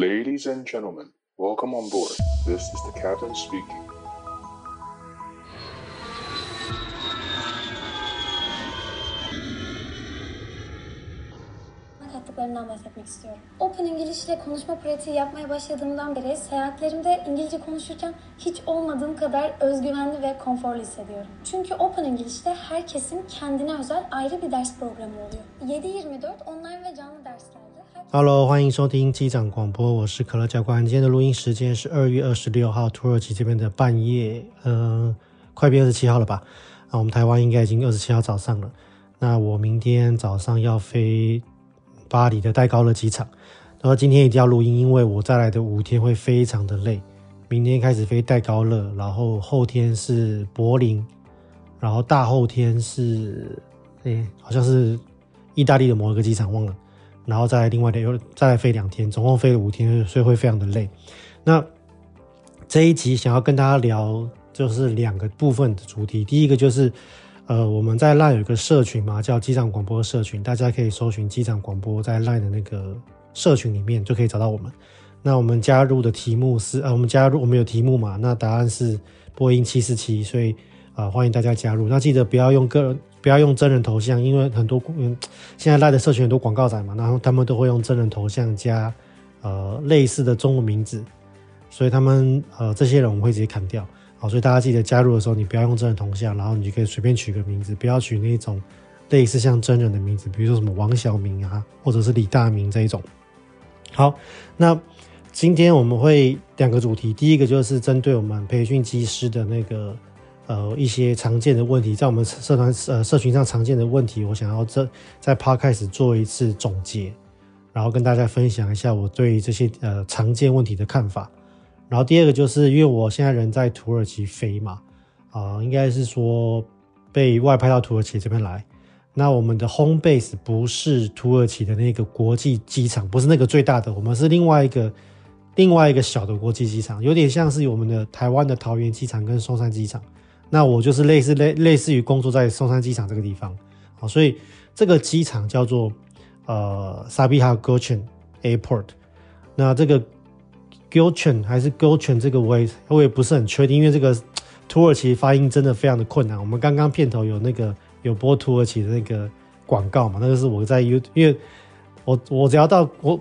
Ladies and gentlemen, welcome on board. This is the captain speaking. yaptıklarından bahsetmek istiyorum. Open English ile konuşma pratiği yapmaya başladığımdan beri seyahatlerimde İngilizce konuşurken hiç olmadığım kadar özgüvenli ve konforlu hissediyorum. Çünkü Open English'te herkesin kendine özel ayrı bir ders programı oluyor. 7-24 online ve canlı dersler. 喽，欢迎收听机长广播，我是可乐教官。今天的录音时间是二月二十六号，土耳其这边的半夜，嗯、快变二十七号了吧？啊，我们台湾应该已经二十七号早上了。那我明天早上要飞巴黎的戴高乐机场，然后今天一定要录音，因为我再来的五天会非常的累。明天开始飞戴高乐，然后后天是柏林，然后大后天是，哎，好像是意大利的某一个机场，忘了。然后再另外的又再来飞两天，总共飞了五天，所以会非常的累。那这一集想要跟大家聊，就是两个部分的主题。第一个就是，呃，我们在 LINE 有一个社群嘛，叫机长广播社群，大家可以搜寻机长广播，在 LINE 的那个社群里面就可以找到我们。那我们加入的题目是，呃，我们加入我们有题目嘛？那答案是波音七四七，所以啊，欢迎大家加入。那记得不要用个人。不要用真人头像，因为很多嗯，现在赖的社群很多广告仔嘛，然后他们都会用真人头像加呃类似的中文名字，所以他们呃这些人我们会直接砍掉。好，所以大家记得加入的时候，你不要用真人头像，然后你就可以随便取个名字，不要取那种类似像真人的名字，比如说什么王小明啊，或者是李大明这一种。好，那今天我们会两个主题，第一个就是针对我们培训机师的那个。呃，一些常见的问题，在我们社团呃社群上常见的问题，我想要这在 Podcast 做一次总结，然后跟大家分享一下我对这些呃常见问题的看法。然后第二个就是因为我现在人在土耳其飞嘛，啊、应该是说被外派到土耳其这边来。那我们的 home base 不是土耳其的那个国际机场，不是那个最大的，我们是另外一个另外一个小的国际机场，有点像是我们的台湾的桃园机场跟松山机场。那我就是类似类类似于工作在松山机场这个地方，好，所以这个机场叫做呃 Sabiha Gökçen Airport。那这个 Gökçen 还是 Gökçen 这个我也我也不是很确定，因为这个土耳其发音真的非常的困难。我们刚刚片头有那个有播土耳其的那个广告嘛，那个是我在 You，因为我我只要到我。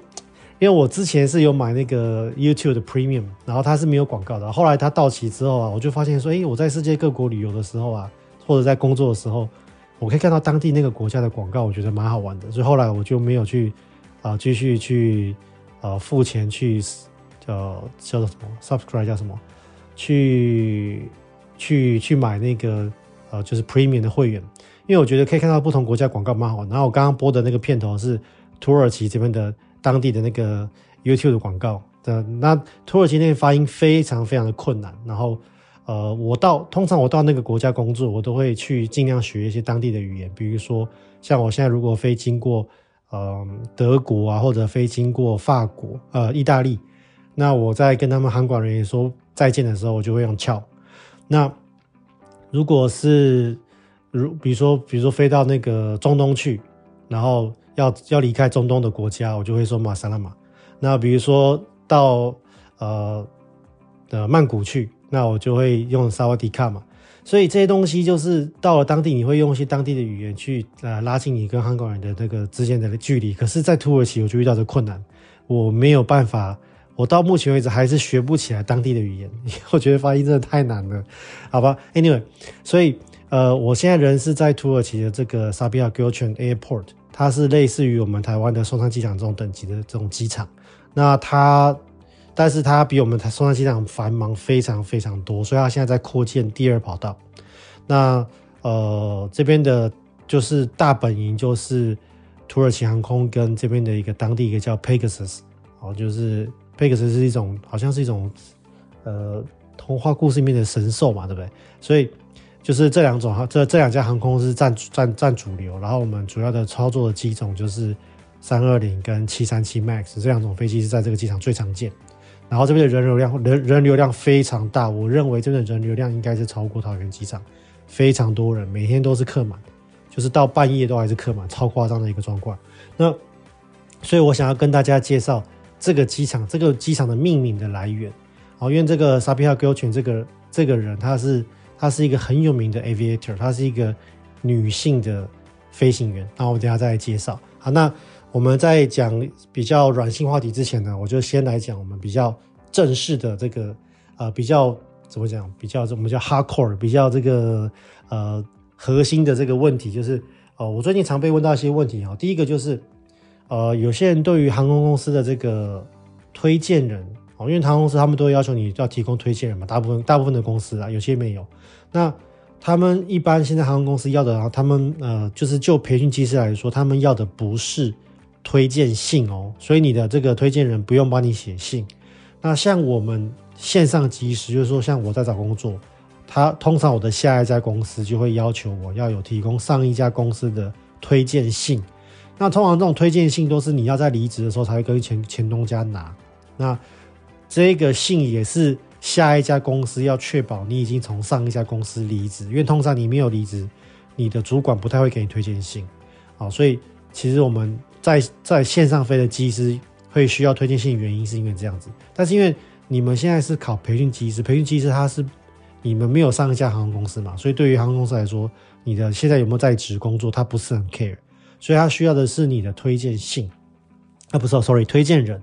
因为我之前是有买那个 YouTube 的 Premium，然后它是没有广告的。后来它到期之后啊，我就发现说，诶，我在世界各国旅游的时候啊，或者在工作的时候，我可以看到当地那个国家的广告，我觉得蛮好玩的。所以后来我就没有去啊、继续去呃付钱去叫叫做什么 Subscribe 叫什么，去去去买那个呃就是 Premium 的会员，因为我觉得可以看到不同国家广告蛮好玩。然后我刚刚播的那个片头是土耳其这边的。当地的那个 YouTube 的广告的，那土耳其那边发音非常非常的困难。然后，呃，我到通常我到那个国家工作，我都会去尽量学一些当地的语言。比如说，像我现在如果飞经过，呃，德国啊，或者飞经过法国、呃，意大利，那我在跟他们航管人员说再见的时候，我就会用翘。那如果是如比如说，比如说飞到那个中东去，然后。要要离开中东的国家，我就会说马萨拉马。那比如说到呃的曼谷去，那我就会用萨瓦迪卡嘛。所以这些东西就是到了当地，你会用一些当地的语言去呃拉近你跟韩国人的这个之间的距离。可是，在土耳其我就遇到这困难，我没有办法，我到目前为止还是学不起来当地的语言，我觉得发音真的太难了，好吧？Anyway，所以呃，我现在人是在土耳其的这个 Sabiha Gökçen Airport。它是类似于我们台湾的松山机场这种等级的这种机场，那它，但是它比我们台松山机场繁忙非常非常多，所以它现在在扩建第二跑道。那呃这边的就是大本营就是土耳其航空跟这边的一个当地一个叫 Pegasus，哦，就是 Pegasus 是一种好像是一种呃童话故事里面的神兽嘛，对不对？所以。就是这两种哈，这这两家航空公司占占占主流，然后我们主要的操作的机种就是三二零跟七三七 MAX 这两种飞机是在这个机场最常见。然后这边的人流量人人流量非常大，我认为这边的人流量应该是超过桃园机场，非常多人，每天都是客满，就是到半夜都还是客满，超夸张的一个状况。那所以我想要跟大家介绍这个机场这个机场的命名的来源。哦，因为这个 Sabiha Gökçen 这个这个人，他是他是一个很有名的 aviator，他是一个女性的飞行员。那我等下再来介绍。好，那我们在讲比较软性话题之前呢，我就先来讲我们比较正式的这个呃比较怎么讲，比较我们叫 hardcore，比较这个呃核心的这个问题，就是呃我最近常被问到一些问题啊。第一个就是呃有些人对于航空公司的这个推荐人。哦，因为航空公司他们都会要求你要提供推荐人嘛，大部分大部分的公司啊，有些没有。那他们一般现在航空公司要的，他们呃，就是就培训机师来说，他们要的不是推荐信哦，所以你的这个推荐人不用帮你写信。那像我们线上机师，就是说像我在找工作，他通常我的下一家公司就会要求我要有提供上一家公司的推荐信。那通常这种推荐信都是你要在离职的时候才会跟前前东家拿。那这个信也是下一家公司要确保你已经从上一家公司离职，因为通常你没有离职，你的主管不太会给你推荐信，好，所以其实我们在在线上飞的机师会需要推荐信，原因是因为这样子。但是因为你们现在是考培训机师，培训机师他是你们没有上一家航空公司嘛，所以对于航空公司来说，你的现在有没有在职工作，他不是很 care，所以他需要的是你的推荐信，啊，不是，sorry，推荐人。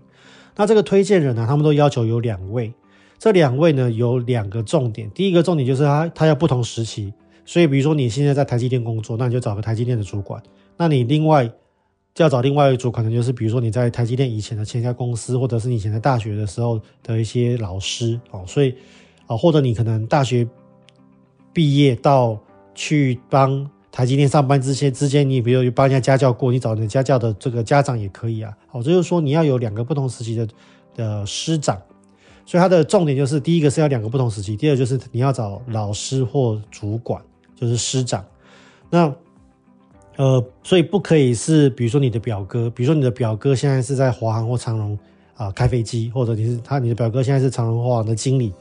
那这个推荐人呢，他们都要求有两位，这两位呢有两个重点。第一个重点就是他他要不同时期，所以比如说你现在在台积电工作，那你就找个台积电的主管。那你另外就要找另外一组，可能就是比如说你在台积电以前的前家公司，或者是你以前在大学的时候的一些老师哦。所以啊，或者你可能大学毕业到去帮。台今天上班之前之间，你比如帮人家家教过，你找你家教的这个家长也可以啊。好，这就是说你要有两个不同时期的的师长，所以它的重点就是第一个是要两个不同时期，第二就是你要找老师或主管，就是师长。那呃，所以不可以是比如说你的表哥，比如说你的表哥现在是在华航或长荣啊、开飞机，或者你是他你的表哥现在是长荣华航的经理，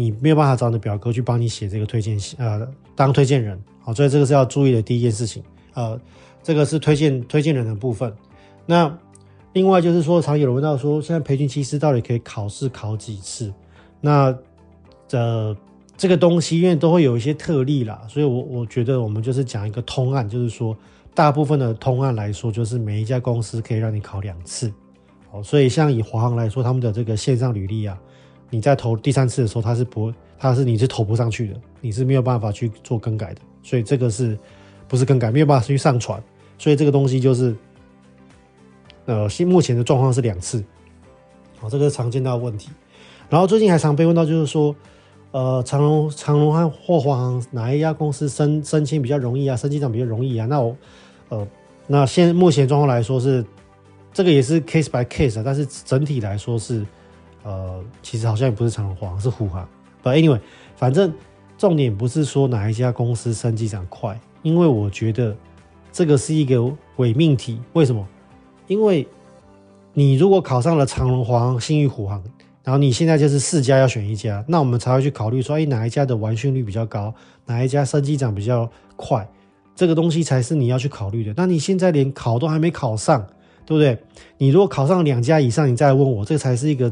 你没有办法找你的表哥去帮你写这个推荐信，呃，当推荐人。好，所以这个是要注意的第一件事情，呃，这个是推荐推荐人的部分。那另外就是说，常有人问到说，现在培训机师到底可以考试考几次？那呃，这个东西因为都会有一些特例啦，所以我我觉得我们就是讲一个通案，就是说大部分的通案来说，就是每一家公司可以让你考两次。好，所以像以华航来说，他们的这个线上履历啊，你在投第三次的时候，它是不，它是你是投不上去的，你是没有办法去做更改的。所以这个是不是更改，没有办法去上传，所以这个东西就是，呃，现目前的状况是两次，好，这个是常见到的问题。然后最近还常被问到，就是说，呃，长隆、长隆和霍华航哪一家公司升升迁比较容易啊？升机长比较容易啊？那我，呃，那现目前状况来说是，这个也是 case by case 啊，但是整体来说是，呃，其实好像也不是长荣、华航，是虎航。But anyway，反正。重点不是说哪一家公司升机长快，因为我觉得这个是一个伪命题。为什么？因为你如果考上了长荣、华航、信义、虎航，然后你现在就是四家要选一家，那我们才会去考虑说，哎，哪一家的完训率比较高，哪一家升机长比较快，这个东西才是你要去考虑的。那你现在连考都还没考上，对不对？你如果考上两家以上，你再问我，这才是一个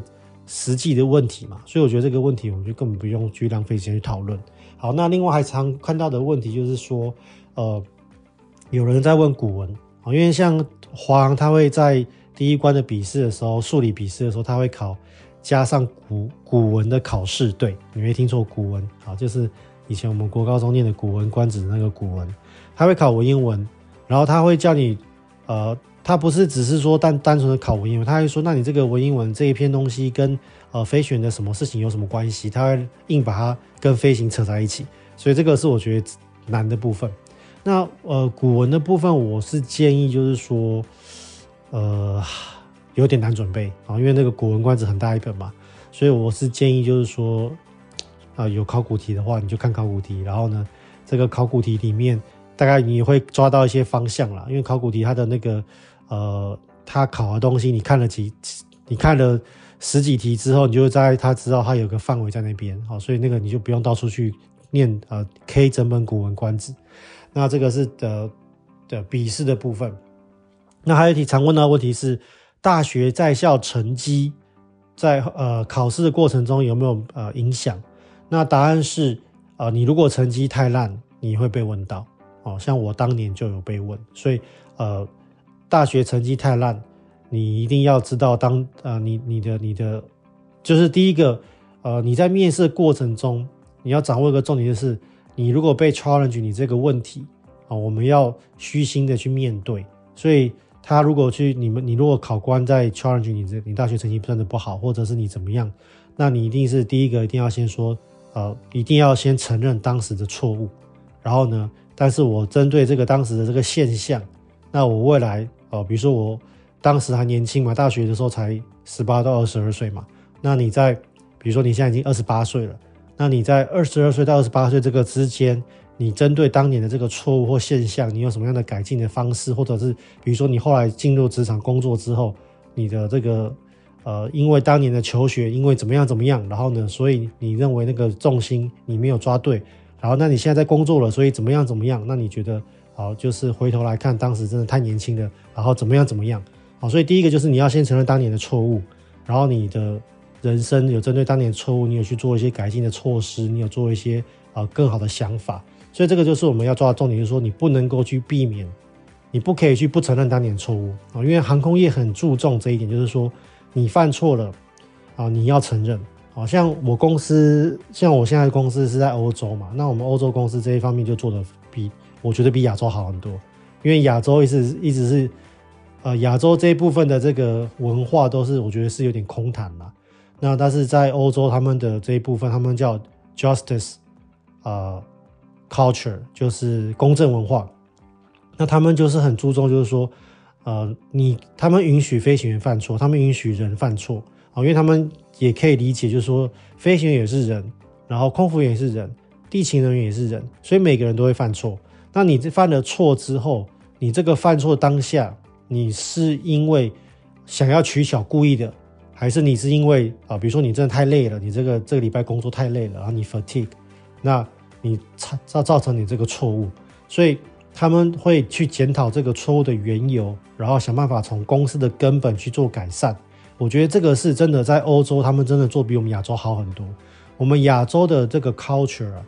实际的问题嘛。所以我觉得这个问题，我们就根本不用去浪费时间去讨论。好，那另外还常看到的问题就是说，呃，有人在问古文啊，因为像华航，他会在第一关的笔试的时候，数理笔试的时候，他会考加上古古文的考试。对，你没听错，古文啊，就是以前我们国高中念的《古文观止》那个古文，他会考文言文，然后他会叫你，呃，他不是只是说单单纯的考文言文，他会说，那你这个文言文这一篇东西跟呃飞行的什么事情有什么关系？他会硬把它。跟飞行扯在一起，所以这个是我觉得难的部分。那呃，古文的部分，我是建议就是说，呃，有点难准备啊，因为那个《古文观止》很大一本嘛，所以我是建议就是说，啊、有考古题的话，你就看考古题，然后呢，这个考古题里面大概你会抓到一些方向啦，因为考古题它的那个呃，他考的东西，你看了几，你看了。十几题之后，你就在他知道他有个范围在那边，好，所以那个你就不用到处去念呃 K 整本古文观止。那这个是的的笔试的部分。那还有一题常问到的问题是，大学在校成绩在呃考试的过程中有没有呃影响？那答案是，呃，你如果成绩太烂，你会被问到。哦，像我当年就有被问，所以呃，大学成绩太烂，你一定要知道当呃你你的你的就是第一个呃你在面试过程中，你要掌握一个重点就是，你如果被 challenge 你这个问题啊，我们要虚心的去面对。所以他如果去你们你如果考官在 challenge 你这你大学成绩真的不好，或者是你怎么样，那你一定是第一个一定要先说呃一定要先承认当时的错误，然后呢。但是我针对这个当时的这个现象，那我未来哦、比如说我当时还年轻嘛，大学的时候才十八到二十二岁嘛。那你在比如说你现在已经二十八岁了，那你在二十二岁到二十八岁这个之间，你针对当年的这个错误或现象，你有什么样的改进的方式，或者是比如说你后来进入职场工作之后，你的这个呃，因为当年的求学，因为怎么样怎么样，然后呢，所以你认为那个重心你没有抓对。然后，那你现在在工作了，所以怎么样怎么样？那你觉得好，就是回头来看，当时真的太年轻了，然后怎么样怎么样？好，所以第一个就是你要先承认当年的错误，然后你的人生有针对当年错误，你有去做一些改进的措施，你有做一些啊更好的想法。所以这个就是我们要抓的重点，就是说你不能够去避免，你不可以去不承认当年的错误啊，因为航空业很注重这一点，就是说你犯错了啊，你要承认。好像我公司，像我现在公司是在欧洲嘛，那我们欧洲公司这一方面就做的比我觉得比亚洲好很多，因为亚洲一直一直是，呃，亚洲这一部分的这个文化都是我觉得是有点空谈嘛。那但是在欧洲他们的这一部分，他们叫 justice，呃，culture 就是公正文化，那他们就是很注重，就是说，呃，你他们允许飞行员犯错，他们允许人犯错，啊，因为他们。也可以理解，就是说，飞行员也是人，然后空服员也是人，地勤人员也是人，所以每个人都会犯错。那你犯了错之后，你这个犯错当下，你是因为想要取巧故意的，还是你是因为啊，比如说你真的太累了，你这个这个礼拜工作太累了，然后你 fatigue，那你造造成你这个错误，所以他们会去检讨这个错误的缘由，然后想办法从公司的根本去做改善。我觉得这个是真的，在欧洲他们真的做比我们亚洲好很多。我们亚洲的这个 culture 啊，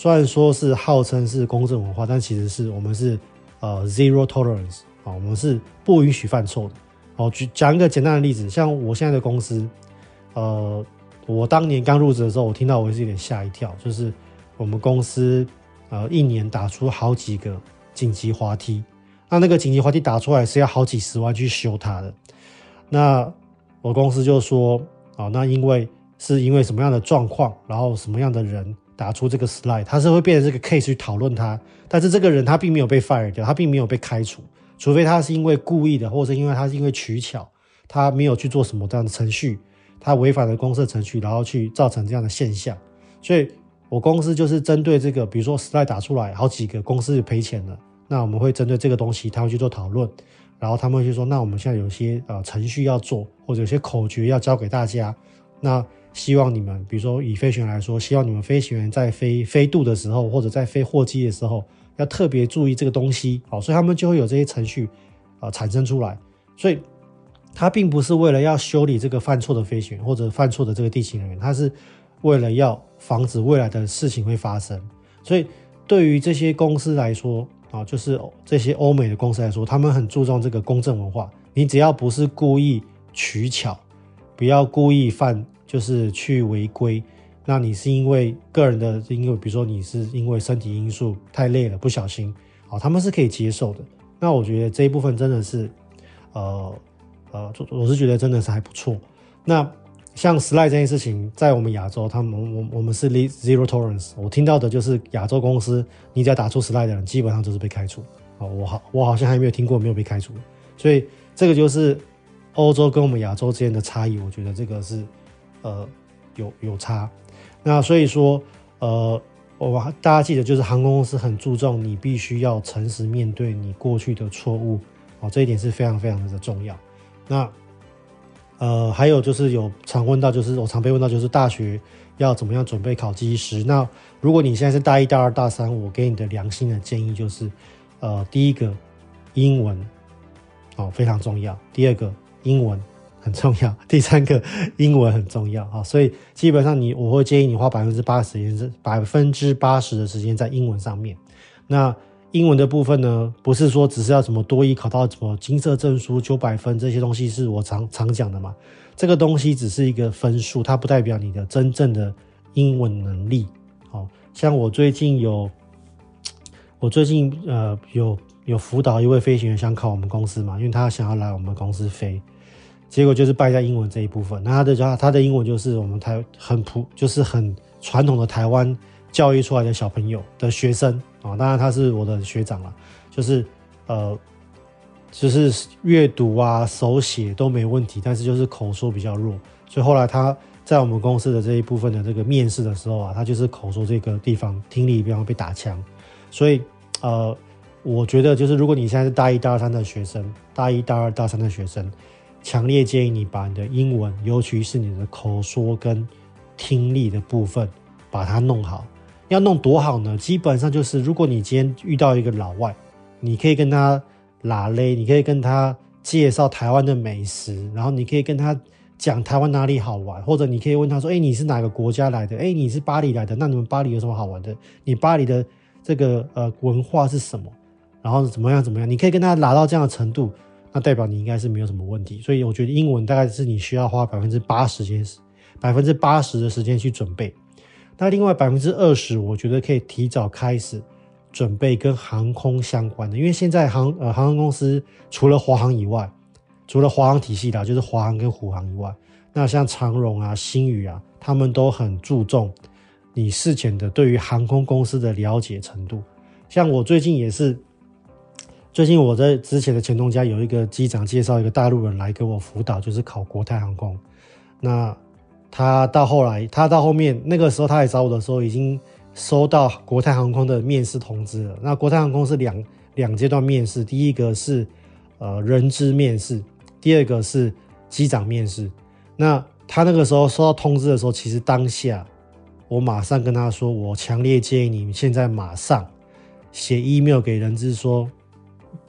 虽然说是号称是公正文化，但其实是我们是呃 zero tolerance 啊，我们是不允许犯错的。哦，举讲一个简单的例子，像我现在的公司，呃，我当年刚入职的时候，我听到我也是有点吓一跳，就是我们公司呃一年打出好几个紧急滑梯，那那个紧急滑梯打出来是要好几十万去修它的，那。我公司就说啊，那因为是因为什么样的状况，然后什么样的人打出这个 slide，他是会变成这个 case 去讨论他，但是这个人他并没有被 fire 掉，他并没有被开除，除非他是因为故意的，或者是因为他是因为取巧，他没有去做什么这样的程序，他违反了公司的程序，然后去造成这样的现象。所以我公司就是针对这个，比如说 slide 打出来好几个公司赔钱了，那我们会针对这个东西，他会去做讨论。然后他们就说：“那我们现在有些呃程序要做，或者有些口诀要教给大家。那希望你们，比如说以飞行员来说，希望你们飞行员在飞飞度的时候，或者在飞货机的时候，要特别注意这个东西。好，所以他们就会有这些程序啊、呃、产生出来。所以，他并不是为了要修理这个犯错的飞行员或者犯错的这个地勤人员，他是为了要防止未来的事情会发生。所以，对于这些公司来说。”啊，就是这些欧美的公司来说，他们很注重这个公正文化。你只要不是故意取巧，不要故意犯，就是去违规。那你是因为个人的，因为比如说你是因为身体因素太累了，不小心，好，他们是可以接受的。那我觉得这一部分真的是，呃呃，我是觉得真的是还不错。那。像 slide 这件事情，在我们亚洲，他们我我们是 zero tolerance。我听到的就是亚洲公司，你只要打出 slide 的人，基本上就是被开除。啊，我好，我好像还没有听过没有被开除。所以这个就是欧洲跟我们亚洲之间的差异。我觉得这个是呃有有差。那所以说呃，我大家记得，就是航空公司很注重你必须要诚实面对你过去的错误。哦，这一点是非常非常的重要。那。呃，还有就是有常问到，就是我常被问到，就是大学要怎么样准备考机师？那如果你现在是大一、大二、大三，我给你的良心的建议就是，呃，第一个英文哦非常重要，第二个英文很重要，第三个英文很重要啊。所以基本上你我会建议你花百分之八十时间，百分之八十的时间在英文上面。那英文的部分呢，不是说只是要什么多一考到什么金色证书九百分这些东西，是我常常讲的嘛。这个东西只是一个分数，它不代表你的真正的英文能力。好像我最近有，我最近呃有有辅导一位飞行员想考我们公司嘛，因为他想要来我们公司飞，结果就是败在英文这一部分。那他的他他的英文就是我们台很普，就是很传统的台湾教育出来的小朋友的学生。啊，当然他是我的学长了，就是呃，就是阅读啊、手写都没问题，但是就是口说比较弱，所以后来他在我们公司的这一部分的这个面试的时候啊，他就是口说这个地方听力比方被打枪，所以呃，我觉得就是如果你现在是大一、大二、三的学生，大一、大二、大三的学生，强烈建议你把你的英文，尤其是你的口说跟听力的部分，把它弄好。要弄多好呢？基本上就是，如果你今天遇到一个老外，你可以跟他拉勒，你可以跟他介绍台湾的美食，然后你可以跟他讲台湾哪里好玩，或者你可以问他说：“哎，你是哪个国家来的？哎，你是巴黎来的？那你们巴黎有什么好玩的？你巴黎的这个呃文化是什么？然后怎么样怎么样？你可以跟他拉到这样的程度，那代表你应该是没有什么问题。所以我觉得英文大概是你需要花百分之八十时间，百分之八十的时间去准备。那另外百分之二十，我觉得可以提早开始准备跟航空相关的，因为现在航呃航空公司除了华航以外，除了华航体系的，就是华航跟虎航以外，那像长荣啊、星宇啊，他们都很注重你事前的对于航空公司的了解程度。像我最近也是，最近我在之前的前东家有一个机长介绍一个大陆人来给我辅导，就是考国泰航空，那。他到后来，他到后面那个时候，他来找我的时候，已经收到国泰航空的面试通知了。那国泰航空是两两阶段面试，第一个是呃人资面试，第二个是机长面试。那他那个时候收到通知的时候，其实当下我马上跟他说，我强烈建议你现在马上写 email 给人资说，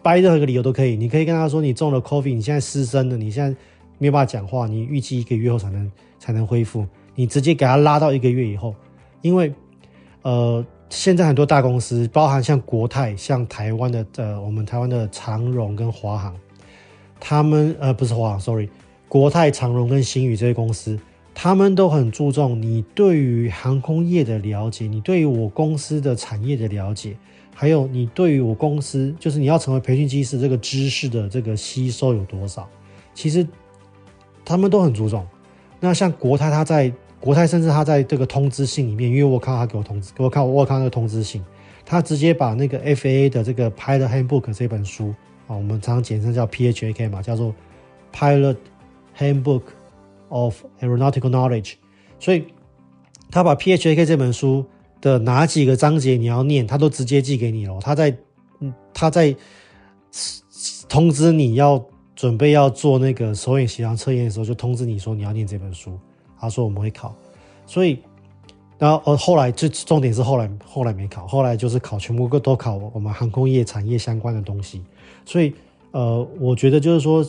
掰任何一个理由都可以，你可以跟他说你中了 COVID，你现在失声了，你现在。没有办法讲话，你预计一个月后才能才能恢复。你直接给他拉到一个月以后，因为呃，现在很多大公司，包含像国泰、像台湾的呃，我们台湾的长荣跟华航，他们呃不是华航，sorry，国泰、长荣跟新宇这些公司，他们都很注重你对于航空业的了解，你对于我公司的产业的了解，还有你对于我公司就是你要成为培训机师这个知识的这个吸收有多少，其实。他们都很注重。那像国泰，他在国泰，甚至他在这个通知信里面，因为我看到他给我通知，给我看，我看那个通知信，他直接把那个 FAA 的这个 Pilot Handbook 这本书啊，我们常常简称叫 PHAK 嘛，叫做 Pilot Handbook of Aeronautical Knowledge。所以他把 PHAK 这本书的哪几个章节你要念，他都直接寄给你了。他在，他在通知你要。准备要做那个手眼协调测验的时候，就通知你说你要念这本书。他说我们会考，所以，然后呃后来就重点是后来后来没考，后来就是考全部都考我们航空业产业相关的东西。所以呃，我觉得就是说，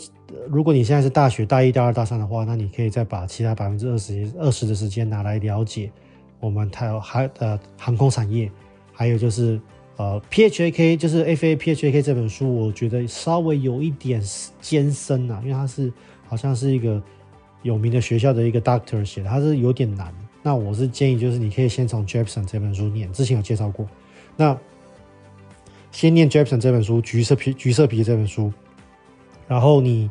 如果你现在是大学大一、大二、大三的话，那你可以再把其他百分之二十二十的时间拿来了解我们台海呃航空产业，还有就是。呃，PHAK 就是 F A PHAK 这本书，我觉得稍微有一点艰深啊，因为它是好像是一个有名的学校的一个 doctor 写的，它是有点难。那我是建议，就是你可以先从 Jepsen 这本书念，之前有介绍过。那先念 Jepsen 这本书，橘色皮橘色皮这本书，然后你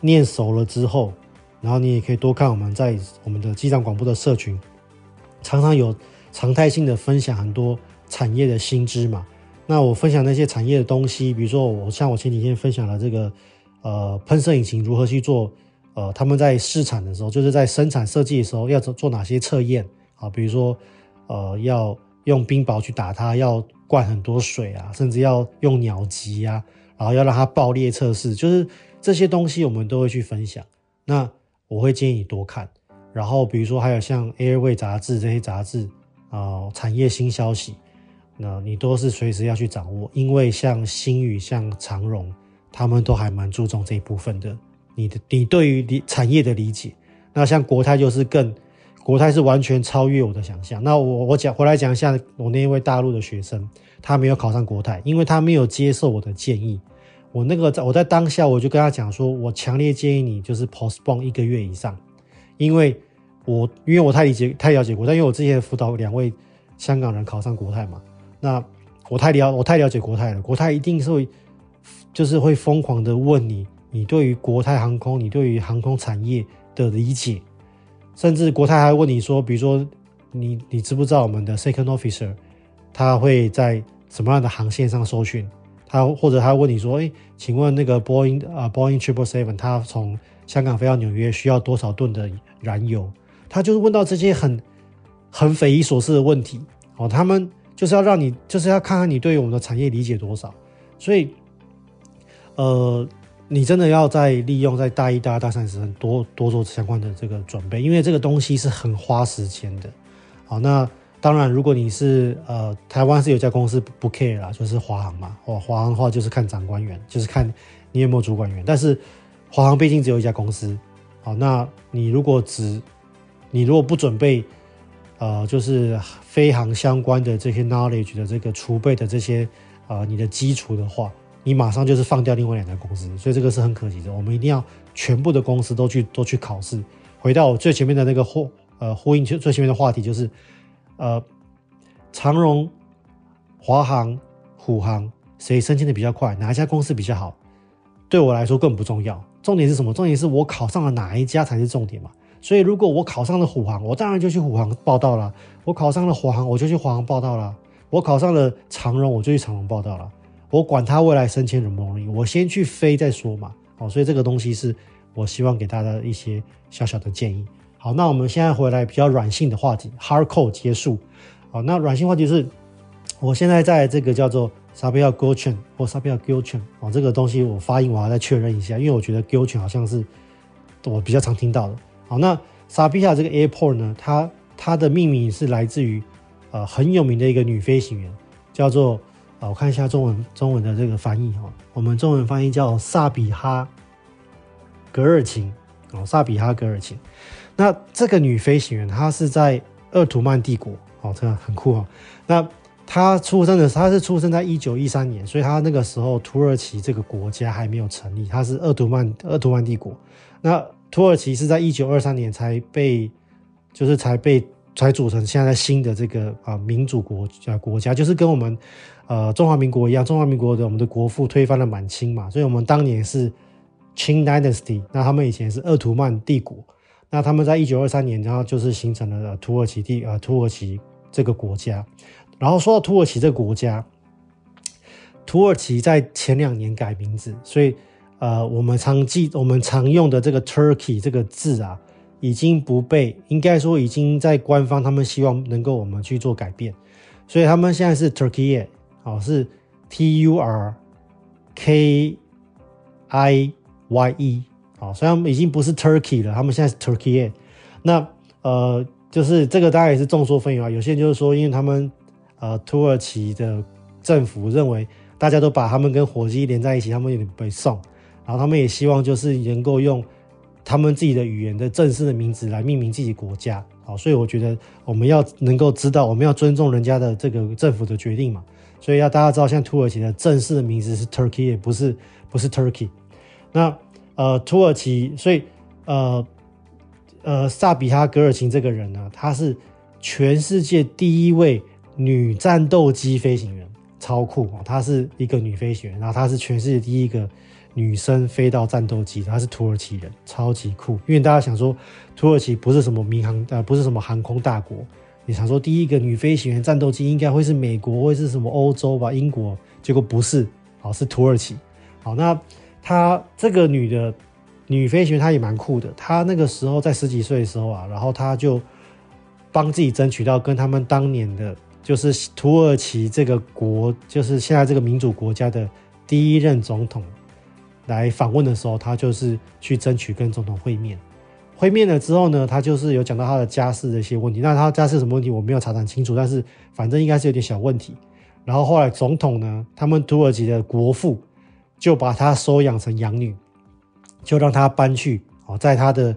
念熟了之后，然后你也可以多看我们在我们的机长广播的社群，常常有常态性的分享很多。产业的新知嘛，那我分享那些产业的东西，比如说我像我前几天分享了这个，呃，喷射引擎如何去做，呃，他们在试产的时候，就是在生产设计的时候要做做哪些测验啊，比如说，呃，要用冰雹去打它，要灌很多水啊，甚至要用鸟击啊，然后要让它爆裂测试，就是这些东西我们都会去分享。那我会建议你多看，然后比如说还有像 Air 位杂志这些杂志啊，产业新消息。那你都是随时要去掌握，因为像星宇、像长荣，他们都还蛮注重这一部分的你的你对于理产业的理解。那像国泰就是更，国泰是完全超越我的想象。那我我讲回来讲一下我那一位大陆的学生，他没有考上国泰，因为他没有接受我的建议。我那个在我在当下我就跟他讲说，我强烈建议你就是 postpone 一个月以上，因为我因为我太理解太了解国泰，因为我之前辅导两位香港人考上国泰嘛，那我太了我太了解国泰了，国泰一定是会就是会疯狂的问你，你对于国泰航空，你对于航空产业的理解，甚至国泰还问你说，比如说你你知不知道我们的 second officer 他会在什么样的航线上搜寻？他或者他问你说：“诶，请问那个 Boeing 啊，Boeing Triple Seven，他从香港飞到纽约需要多少吨的燃油？”他就是问到这些很很匪夷所思的问题。哦，他们就是要让你，就是要看看你对我们的产业理解多少。所以，呃，你真的要在利用在大一、大二、大三时多多做相关的这个准备，因为这个东西是很花时间的。好，那。当然，如果你是呃，台湾是有家公司不 care 啦，就是华航嘛。哦，华航的话就是看长官员，就是看你有没有主管员。但是华航毕竟只有一家公司，好，那你如果只你如果不准备呃，就是飞航相关的这些 knowledge 的这个储备的这些呃你的基础的话，你马上就是放掉另外两家公司，所以这个是很可惜的。我们一定要全部的公司都去都去考试。回到我最前面的那个呼呃呼应最前面的话题就是。呃，长荣、华航、虎航，谁升迁的比较快？哪一家公司比较好？对我来说更不重要。重点是什么？重点是我考上了哪一家才是重点嘛。所以，如果我考上了虎航，我当然就去虎航报到了；我考上了华航，我就去华航报到了；我考上了长荣，我就去长荣报到了。我管他未来升迁容不容易，我先去飞再说嘛。哦，所以这个东西是我希望给大家一些小小的建议。好，那我们现在回来比较软性的话题，Hardcore 结束。好，那软性话题是，我现在在这个叫做 Sabia Gökçen 或 Sabiha Gökçen 哦，这个东西我发音我要再确认一下，因为我觉得狗犬好像是我比较常听到的。好，那 Sabiha 这个 airport 呢，它它的命名是来自于呃很有名的一个女飞行员，叫做啊，我看一下中文中文的这个翻译哈，我们中文翻译叫萨比哈格尔琴哦，萨比哈格尔琴。那这个女飞行员，她是在鄂图曼帝国，哦，这个很酷哦。那他出生的，他是出生在一九一三年，所以他那个时候土耳其这个国家还没有成立，他是鄂图曼鄂图曼帝国。那土耳其是在一九二三年才被，就是才被才组成现在新的这个啊民主国啊国家，就是跟我们呃中华民国一样，中华民国的我们的国父推翻了满清嘛，所以我们当年是清 Dynasty，那他们以前是鄂图曼帝国。那他们在一九二三年，然后就是形成了土耳其地呃土耳其这个国家。然后说到土耳其这个国家，土耳其在前两年改名字，所以呃我们常记我们常用的这个 Turkey 这个字啊，已经不被应该说已经在官方他们希望能够我们去做改变，所以他们现在是 Turkey 哦，是 T U R K I Y E。好，虽然已经不是 Turkey 了，他们现在是 Turkey。那呃，就是这个大家也是众说纷纭啊。有些人就是说，因为他们呃土耳其的政府认为大家都把他们跟火鸡连在一起，他们有点被送，然后他们也希望就是能够用他们自己的语言的正式的名字来命名自己国家。好，所以我觉得我们要能够知道，我们要尊重人家的这个政府的决定嘛。所以要大家知道，现在土耳其的正式的名字是 Turkey，也不是不是 Turkey。那呃，土耳其，所以呃呃，萨比哈·格尔琴这个人呢，他是全世界第一位女战斗机飞行员，超酷哦！她是一个女飞行员，然后她是全世界第一个女生飞到战斗机，她是土耳其人，超级酷。因为大家想说，土耳其不是什么民航呃，不是什么航空大国，你想说第一个女飞行员战斗机应该会是美国，会是什么欧洲吧？英国，结果不是，好，是土耳其。好，那。她这个女的女飞行员，她也蛮酷的。她那个时候在十几岁的时候啊，然后她就帮自己争取到跟他们当年的，就是土耳其这个国，就是现在这个民主国家的第一任总统来访问的时候，他就是去争取跟总统会面。会面了之后呢，他就是有讲到他的家世的一些问题。那他家世什么问题，我没有查得清楚，但是反正应该是有点小问题。然后后来总统呢，他们土耳其的国父。就把他收养成养女，就让他搬去哦，在他的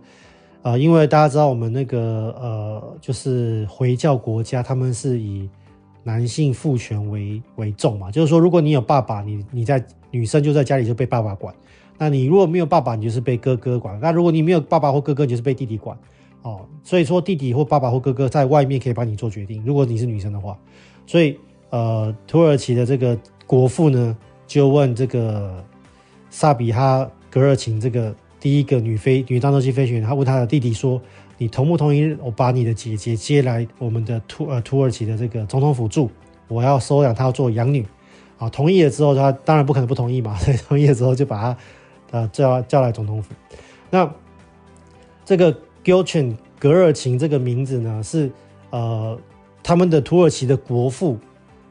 呃，因为大家知道我们那个呃，就是回教国家，他们是以男性父权为为重嘛，就是说，如果你有爸爸，你你在女生就在家里就被爸爸管；那你如果没有爸爸，你就是被哥哥管；那如果你没有爸爸或哥哥，你就是被弟弟管。哦，所以说弟弟或爸爸或哥哥在外面可以帮你做决定，如果你是女生的话。所以呃，土耳其的这个国父呢，就问这个萨比哈格尔琴这个第一个女飞女战斗机飞行员，她问她的弟弟说：“你同不同意我把你的姐姐接来我们的土呃土耳其的这个总统府住？我要收养她要做养女。”啊，同意了之后，他当然不可能不同意嘛，所以同意了之后就把他呃叫叫来总统府。那这个。Gulchen 格尔琴这个名字呢，是呃他们的土耳其的国父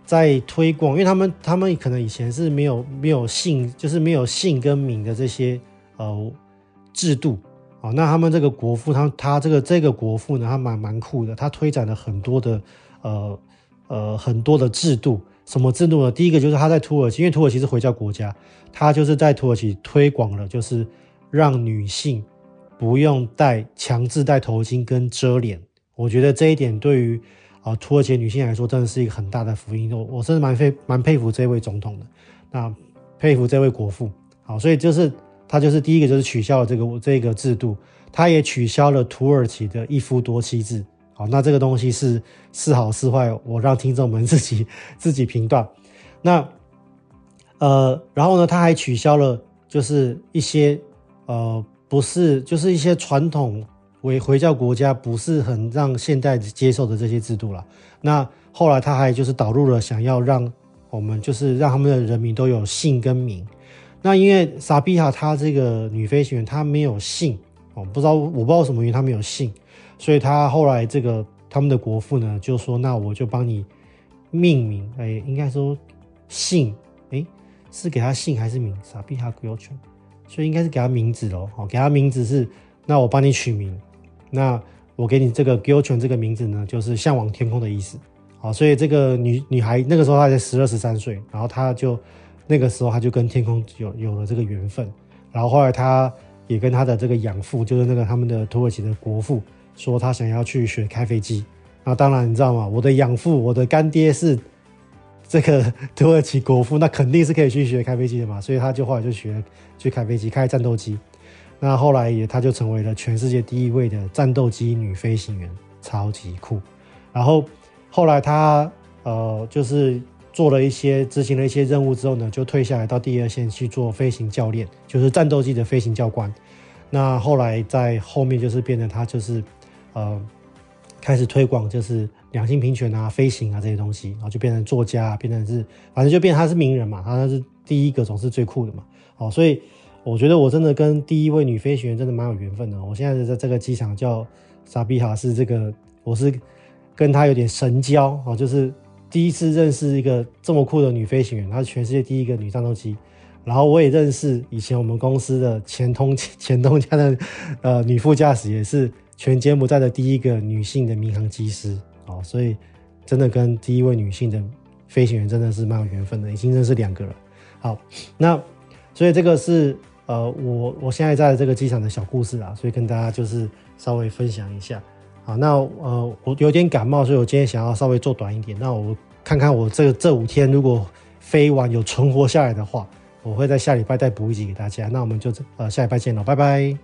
在推广，因为他们他们可能以前是没有没有姓，就是没有姓跟名的这些呃制度啊。那他们这个国父，他他这个这个国父呢，他蛮蛮酷的，他推展了很多的呃呃很多的制度。什么制度呢？第一个就是他在土耳其，因为土耳其是回教国家，他就是在土耳其推广了，就是让女性。不用戴强制戴头巾跟遮脸，我觉得这一点对于啊土耳其女性来说真的是一个很大的福音。我我真的蛮佩蛮佩服这位总统的，那佩服这位国父。好，所以就是他就是第一个就是取消了这个这个制度，他也取消了土耳其的一夫多妻制。好，那这个东西是是好是坏，我让听众们自己 自己评断。那呃，然后呢，他还取消了就是一些呃。不是，就是一些传统为回教国家不是很让现代接受的这些制度了。那后来他还就是导入了想要让我们就是让他们的人民都有姓跟名。那因为萨比哈她这个女飞行员她没有姓哦，不知道我不知道什么原因她没有姓，所以她后来这个他们的国父呢就说，那我就帮你命名，哎，应该说姓，哎，是给她姓还是名？萨比哈格尤全。所以应该是给她名字喽，好，给她名字是，那我帮你取名，那我给你这个 g i l c h 这个名字呢，就是向往天空的意思，好，所以这个女女孩那个时候她才十二十三岁，然后她就那个时候他就跟天空有有了这个缘分，然后后来他也跟他的这个养父，就是那个他们的土耳其的国父，说他想要去学开飞机，那当然你知道吗？我的养父，我的干爹是。这个土耳其国父，那肯定是可以去学开飞机的嘛，所以他就后来就学去开飞机，开战斗机。那后来也他就成为了全世界第一位的战斗机女飞行员，超级酷。然后后来他呃就是做了一些执行了一些任务之后呢，就退下来到第二线去做飞行教练，就是战斗机的飞行教官。那后来在后面就是变成他就是呃。开始推广就是两性平权啊、飞行啊这些东西，然后就变成作家，变成是反正就变他是名人嘛，他是第一个总是最酷的嘛。好，所以我觉得我真的跟第一位女飞行员真的蛮有缘分的。我现在在这个机场叫萨比哈，是这个我是跟他有点神交啊，就是第一次认识一个这么酷的女飞行员，她是全世界第一个女战斗机。然后我也认识以前我们公司的前通 前东家的呃女副驾驶，也是。全柬埔寨的第一个女性的民航机师哦，所以真的跟第一位女性的飞行员真的是蛮有缘分的，已经认识两个了。好，那所以这个是呃我我现在在这个机场的小故事啊，所以跟大家就是稍微分享一下。好，那呃我有点感冒，所以我今天想要稍微做短一点。那我看看我这这五天如果飞完有存活下来的话，我会在下礼拜再补一集给大家。那我们就呃下礼拜见了，拜拜。